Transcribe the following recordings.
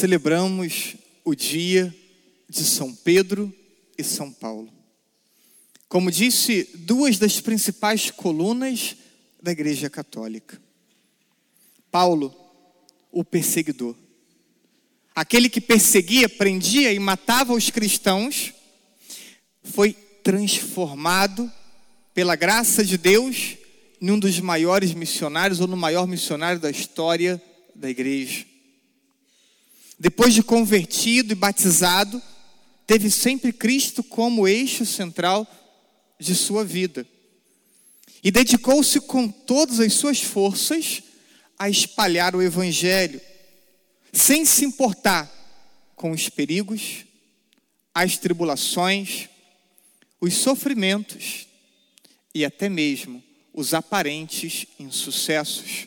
celebramos o dia de São Pedro e São Paulo. Como disse, duas das principais colunas da Igreja Católica. Paulo, o perseguidor. Aquele que perseguia, prendia e matava os cristãos, foi transformado pela graça de Deus em um dos maiores missionários ou no maior missionário da história da igreja. Depois de convertido e batizado, teve sempre Cristo como eixo central de sua vida. E dedicou-se com todas as suas forças a espalhar o Evangelho, sem se importar com os perigos, as tribulações, os sofrimentos e até mesmo os aparentes insucessos.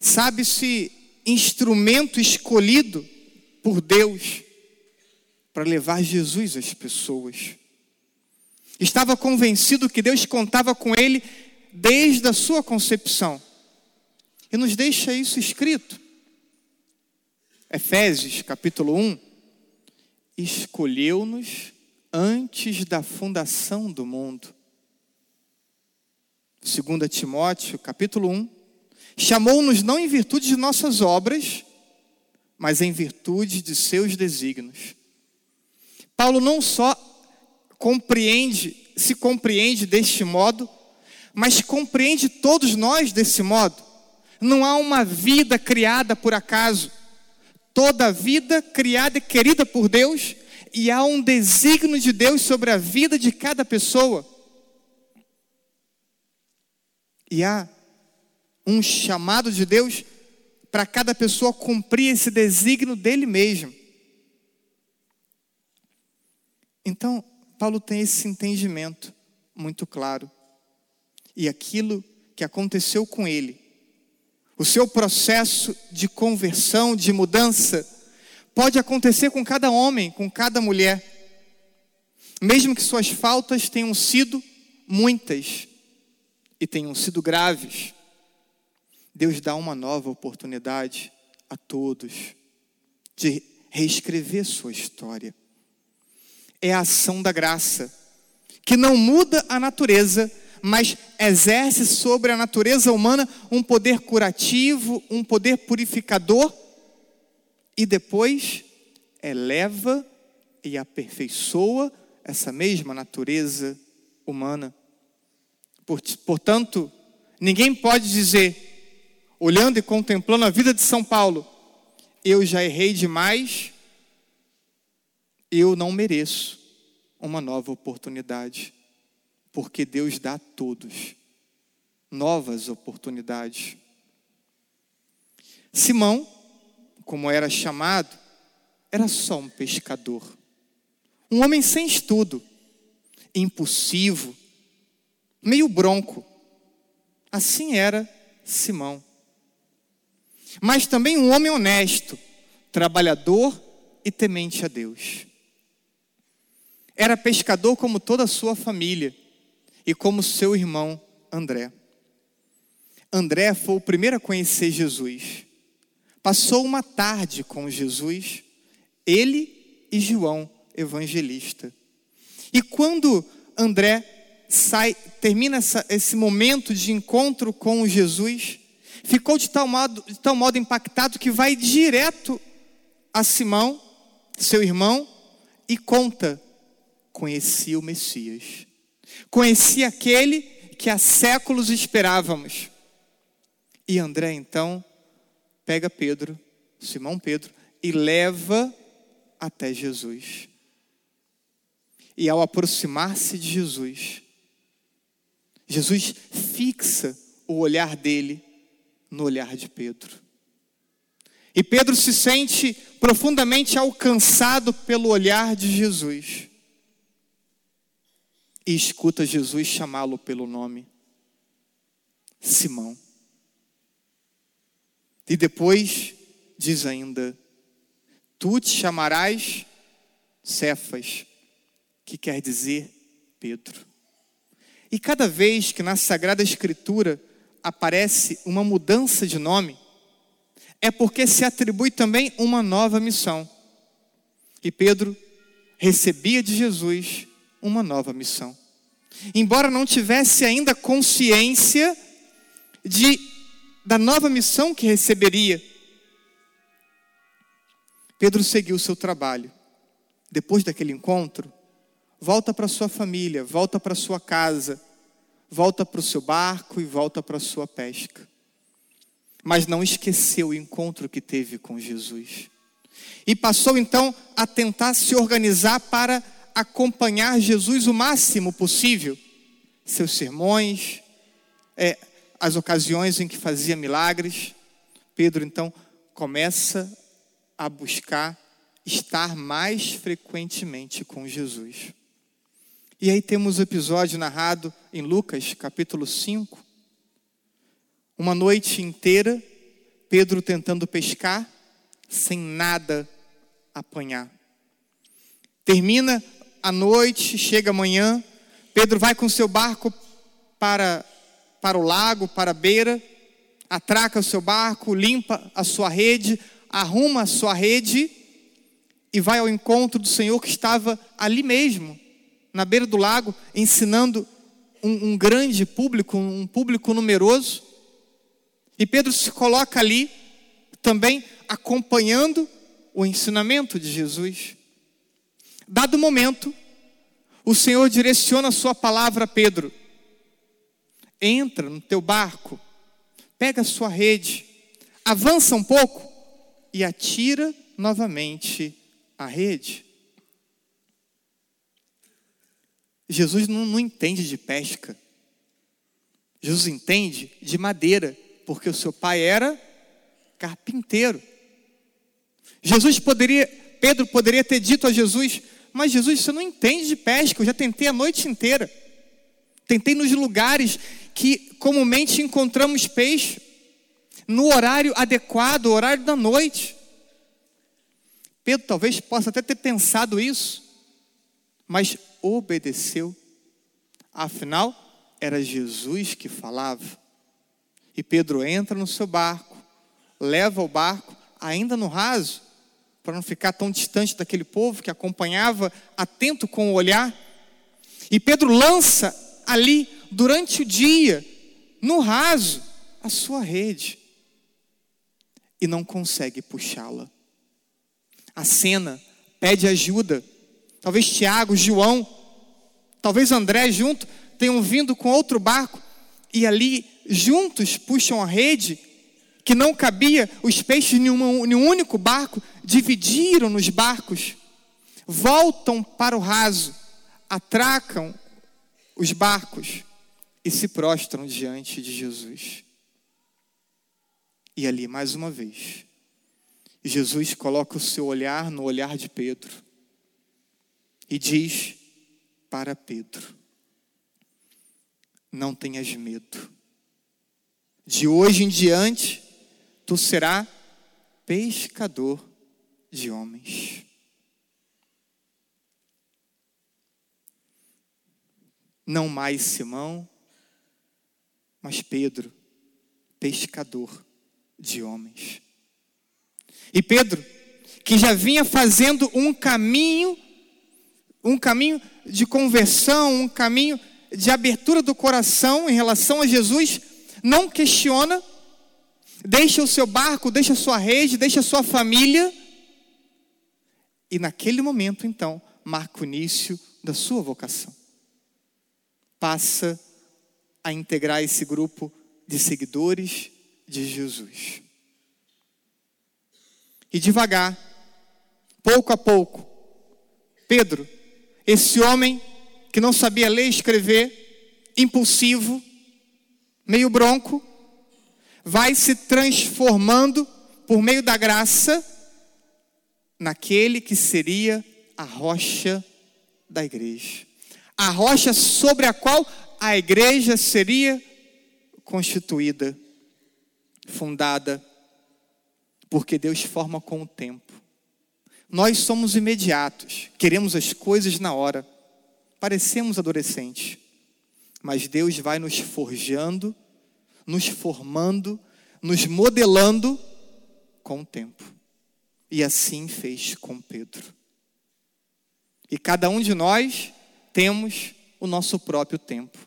Sabe-se instrumento escolhido por Deus para levar Jesus às pessoas. Estava convencido que Deus contava com ele desde a sua concepção. E nos deixa isso escrito. Efésios, capítulo 1. Escolheu-nos antes da fundação do mundo. 2 Timóteo, capítulo 1 Chamou-nos não em virtude de nossas obras, mas em virtude de seus desígnios. Paulo não só compreende, se compreende deste modo, mas compreende todos nós desse modo. Não há uma vida criada por acaso. Toda vida criada e querida por Deus, e há um desígnio de Deus sobre a vida de cada pessoa. E há um chamado de Deus para cada pessoa cumprir esse desígnio dele mesmo. Então, Paulo tem esse entendimento muito claro. E aquilo que aconteceu com ele, o seu processo de conversão, de mudança, pode acontecer com cada homem, com cada mulher. Mesmo que suas faltas tenham sido muitas e tenham sido graves. Deus dá uma nova oportunidade a todos de reescrever sua história. É a ação da graça, que não muda a natureza, mas exerce sobre a natureza humana um poder curativo, um poder purificador, e depois eleva e aperfeiçoa essa mesma natureza humana. Portanto, ninguém pode dizer olhando e contemplando a vida de São Paulo, eu já errei demais, eu não mereço uma nova oportunidade, porque Deus dá a todos novas oportunidades. Simão, como era chamado, era só um pescador, um homem sem estudo, impulsivo, meio bronco. Assim era Simão mas também um homem honesto, trabalhador e temente a Deus. Era pescador como toda a sua família e como seu irmão André. André foi o primeiro a conhecer Jesus. Passou uma tarde com Jesus, ele e João, evangelista. E quando André sai, termina essa, esse momento de encontro com Jesus, ficou de tal, modo, de tal modo impactado que vai direto a Simão, seu irmão, e conta: conheci o Messias, conheci aquele que há séculos esperávamos. E André então pega Pedro, Simão Pedro, e leva até Jesus. E ao aproximar-se de Jesus, Jesus fixa o olhar dele no olhar de Pedro. E Pedro se sente profundamente alcançado pelo olhar de Jesus. E escuta Jesus chamá-lo pelo nome: Simão. E depois diz ainda: Tu te chamarás Cefas, que quer dizer Pedro. E cada vez que na Sagrada Escritura aparece uma mudança de nome, é porque se atribui também uma nova missão. E Pedro recebia de Jesus uma nova missão. Embora não tivesse ainda consciência de da nova missão que receberia, Pedro seguiu o seu trabalho. Depois daquele encontro, volta para sua família, volta para sua casa, volta para o seu barco e volta para a sua pesca. Mas não esqueceu o encontro que teve com Jesus. E passou então a tentar se organizar para acompanhar Jesus o máximo possível. Seus sermões, é, as ocasiões em que fazia milagres. Pedro então começa a buscar estar mais frequentemente com Jesus. E aí temos o episódio narrado em Lucas, capítulo 5. Uma noite inteira, Pedro tentando pescar, sem nada apanhar. Termina a noite, chega amanhã, Pedro vai com seu barco para, para o lago, para a beira, atraca o seu barco, limpa a sua rede, arruma a sua rede e vai ao encontro do Senhor que estava ali mesmo, na beira do lago, ensinando um, um grande público, um público numeroso. E Pedro se coloca ali também acompanhando o ensinamento de Jesus. Dado o momento, o Senhor direciona a sua palavra a Pedro. Entra no teu barco, pega a sua rede, avança um pouco e atira novamente a rede. Jesus não, não entende de pesca. Jesus entende de madeira, porque o seu pai era carpinteiro. Jesus poderia, Pedro poderia ter dito a Jesus: Mas Jesus, você não entende de pesca, eu já tentei a noite inteira. Tentei nos lugares que comumente encontramos peixe, no horário adequado, horário da noite. Pedro talvez possa até ter pensado isso, mas obedeceu. Afinal, era Jesus que falava. E Pedro entra no seu barco, leva o barco ainda no raso, para não ficar tão distante daquele povo que acompanhava, atento com o olhar. E Pedro lança ali, durante o dia, no raso, a sua rede. E não consegue puxá-la. A cena pede ajuda. Talvez Tiago, João, talvez André junto tenham vindo com outro barco e ali juntos puxam a rede que não cabia os peixes em um, único barco, dividiram nos barcos, voltam para o raso, atracam os barcos e se prostram diante de Jesus. E ali, mais uma vez, Jesus coloca o seu olhar no olhar de Pedro e diz para Pedro: Não tenhas medo. De hoje em diante, tu serás pescador de homens. Não mais Simão, mas Pedro, pescador de homens. E Pedro, que já vinha fazendo um caminho, um caminho de conversão, um caminho de abertura do coração em relação a Jesus, não questiona Deixa o seu barco, deixa a sua rede, deixa a sua família. E naquele momento, então, marca o início da sua vocação. Passa a integrar esse grupo de seguidores de Jesus. E devagar, pouco a pouco, Pedro, esse homem que não sabia ler e escrever, impulsivo, meio bronco, vai se transformando por meio da graça naquele que seria a rocha da igreja. A rocha sobre a qual a igreja seria constituída, fundada, porque Deus forma com o tempo. Nós somos imediatos, queremos as coisas na hora, parecemos adolescentes, mas Deus vai nos forjando nos formando, nos modelando com o tempo. E assim fez com Pedro. E cada um de nós temos o nosso próprio tempo.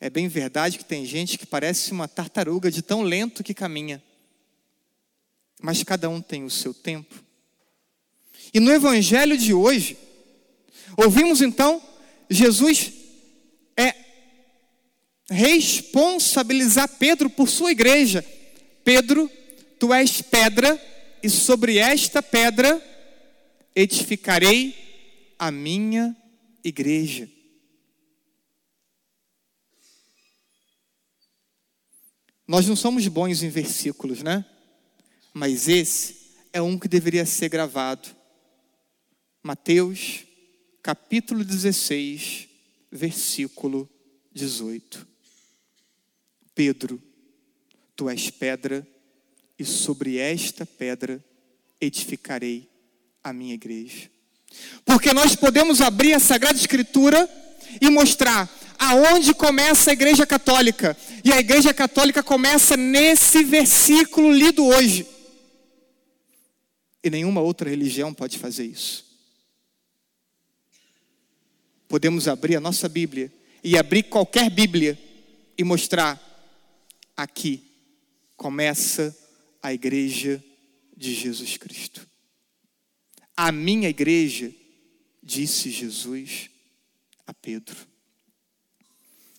É bem verdade que tem gente que parece uma tartaruga de tão lento que caminha. Mas cada um tem o seu tempo. E no evangelho de hoje, ouvimos então Jesus é responsabilizar Pedro por sua igreja. Pedro, tu és pedra, e sobre esta pedra edificarei a minha igreja. Nós não somos bons em versículos, né? Mas esse é um que deveria ser gravado. Mateus, capítulo 16, versículo 18. Pedro, tu és pedra, e sobre esta pedra edificarei a minha igreja. Porque nós podemos abrir a Sagrada Escritura e mostrar aonde começa a Igreja Católica. E a Igreja Católica começa nesse versículo lido hoje. E nenhuma outra religião pode fazer isso. Podemos abrir a nossa Bíblia e abrir qualquer Bíblia e mostrar aqui começa a igreja de Jesus Cristo. A minha igreja, disse Jesus a Pedro.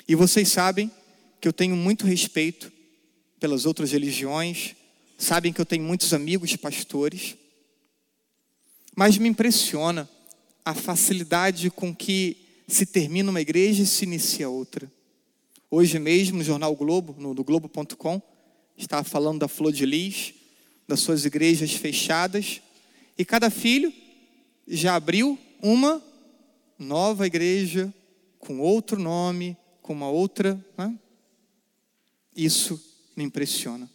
E vocês sabem que eu tenho muito respeito pelas outras religiões, sabem que eu tenho muitos amigos pastores, mas me impressiona a facilidade com que se termina uma igreja e se inicia outra. Hoje mesmo, no jornal Globo, no, no Globo.com, estava falando da Flor de Lis, das suas igrejas fechadas, e cada filho já abriu uma nova igreja com outro nome, com uma outra. Né? Isso me impressiona.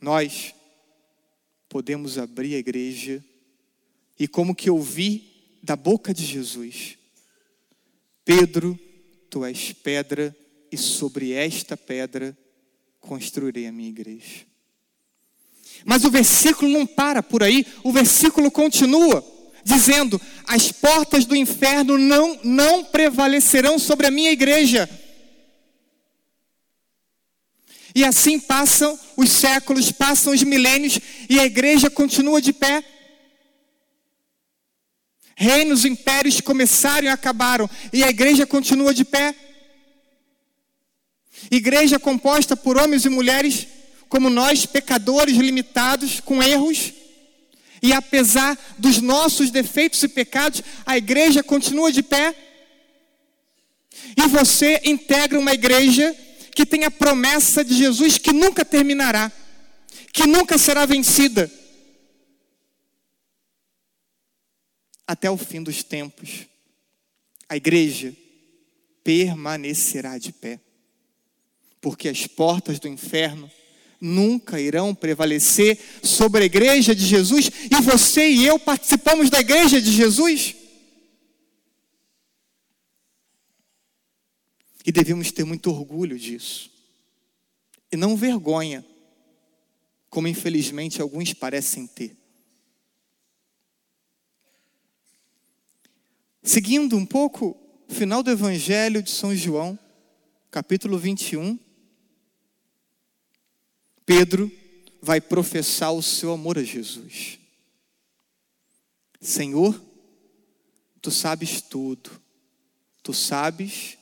Nós podemos abrir a igreja e, como que ouvi da boca de Jesus, Pedro, tu és pedra, e sobre esta pedra construirei a minha igreja. Mas o versículo não para por aí, o versículo continua dizendo: As portas do inferno não, não prevalecerão sobre a minha igreja. E assim passam os séculos, passam os milênios, e a igreja continua de pé. Reinos, impérios começaram e acabaram, e a igreja continua de pé. Igreja composta por homens e mulheres como nós, pecadores limitados, com erros, e apesar dos nossos defeitos e pecados, a igreja continua de pé. E você integra uma igreja que tem a promessa de Jesus que nunca terminará, que nunca será vencida. Até o fim dos tempos, a igreja permanecerá de pé, porque as portas do inferno nunca irão prevalecer sobre a igreja de Jesus e você e eu participamos da igreja de Jesus. E devemos ter muito orgulho disso. E não vergonha, como infelizmente alguns parecem ter. Seguindo um pouco o final do Evangelho de São João, capítulo 21, Pedro vai professar o seu amor a Jesus. Senhor, tu sabes tudo, tu sabes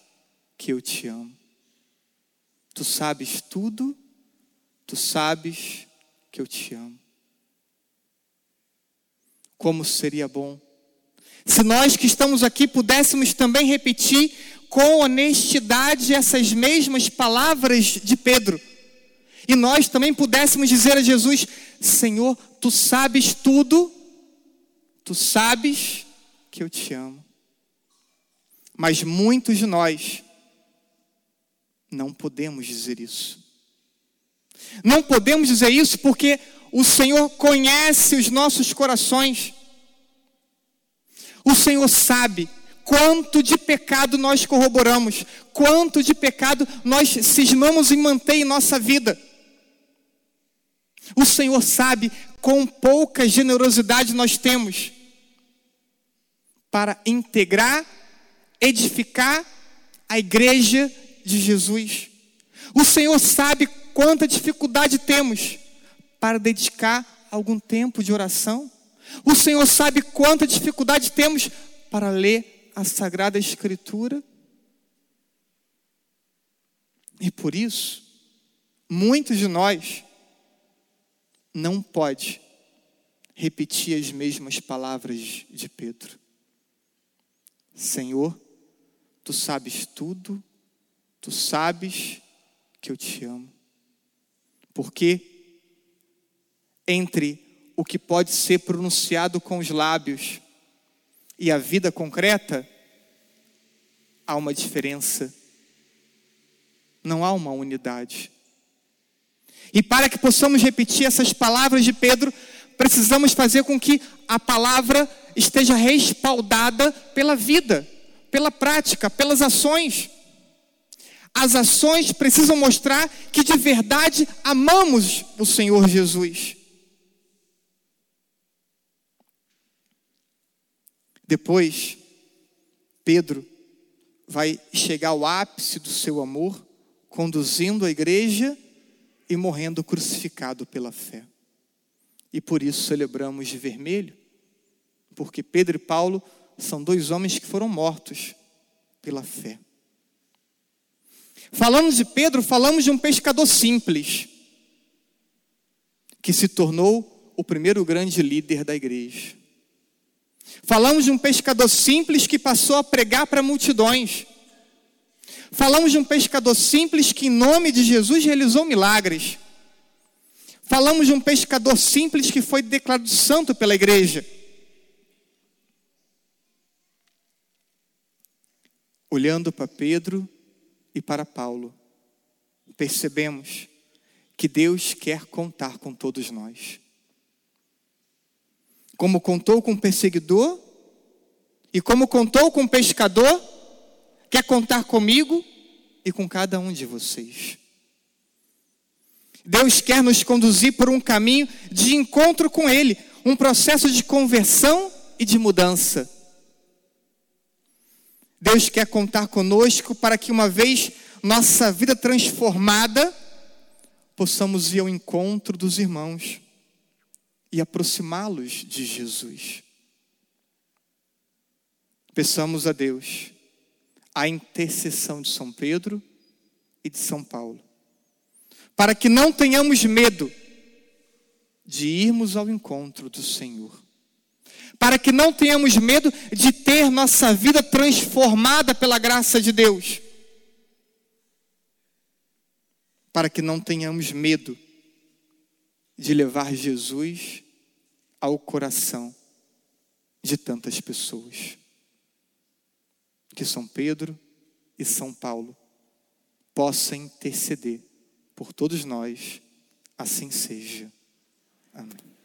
que eu te amo. Tu sabes tudo, tu sabes que eu te amo. Como seria bom se nós que estamos aqui pudéssemos também repetir com honestidade essas mesmas palavras de Pedro e nós também pudéssemos dizer a Jesus: Senhor, tu sabes tudo, tu sabes que eu te amo. Mas muitos de nós não podemos dizer isso. Não podemos dizer isso porque o Senhor conhece os nossos corações. O Senhor sabe quanto de pecado nós corroboramos, quanto de pecado nós cismamos em manter em nossa vida. O Senhor sabe quão pouca generosidade nós temos para integrar, edificar a igreja de Jesus. O Senhor sabe quanta dificuldade temos para dedicar algum tempo de oração. O Senhor sabe quanta dificuldade temos para ler a Sagrada Escritura. E por isso, muitos de nós não pode repetir as mesmas palavras de Pedro. Senhor, tu sabes tudo, tu sabes que eu te amo. Porque entre o que pode ser pronunciado com os lábios e a vida concreta, há uma diferença. Não há uma unidade. E para que possamos repetir essas palavras de Pedro, precisamos fazer com que a palavra esteja respaldada pela vida, pela prática, pelas ações. As ações precisam mostrar que de verdade amamos o Senhor Jesus. Depois, Pedro vai chegar ao ápice do seu amor, conduzindo a igreja e morrendo crucificado pela fé. E por isso celebramos de vermelho, porque Pedro e Paulo são dois homens que foram mortos pela fé. Falamos de Pedro, falamos de um pescador simples, que se tornou o primeiro grande líder da igreja. Falamos de um pescador simples que passou a pregar para multidões. Falamos de um pescador simples que, em nome de Jesus, realizou milagres. Falamos de um pescador simples que foi declarado santo pela igreja. Olhando para Pedro e para Paulo, percebemos que Deus quer contar com todos nós. Como contou com o perseguidor e como contou com o pescador, quer contar comigo e com cada um de vocês. Deus quer nos conduzir por um caminho de encontro com Ele, um processo de conversão e de mudança. Deus quer contar conosco para que, uma vez nossa vida transformada, possamos ir ao encontro dos irmãos e aproximá-los de Jesus. Peçamos a Deus a intercessão de São Pedro e de São Paulo, para que não tenhamos medo de irmos ao encontro do Senhor, para que não tenhamos medo de ter nossa vida transformada pela graça de Deus, para que não tenhamos medo de levar Jesus ao coração de tantas pessoas que São Pedro e São Paulo possam interceder por todos nós, assim seja. Amém.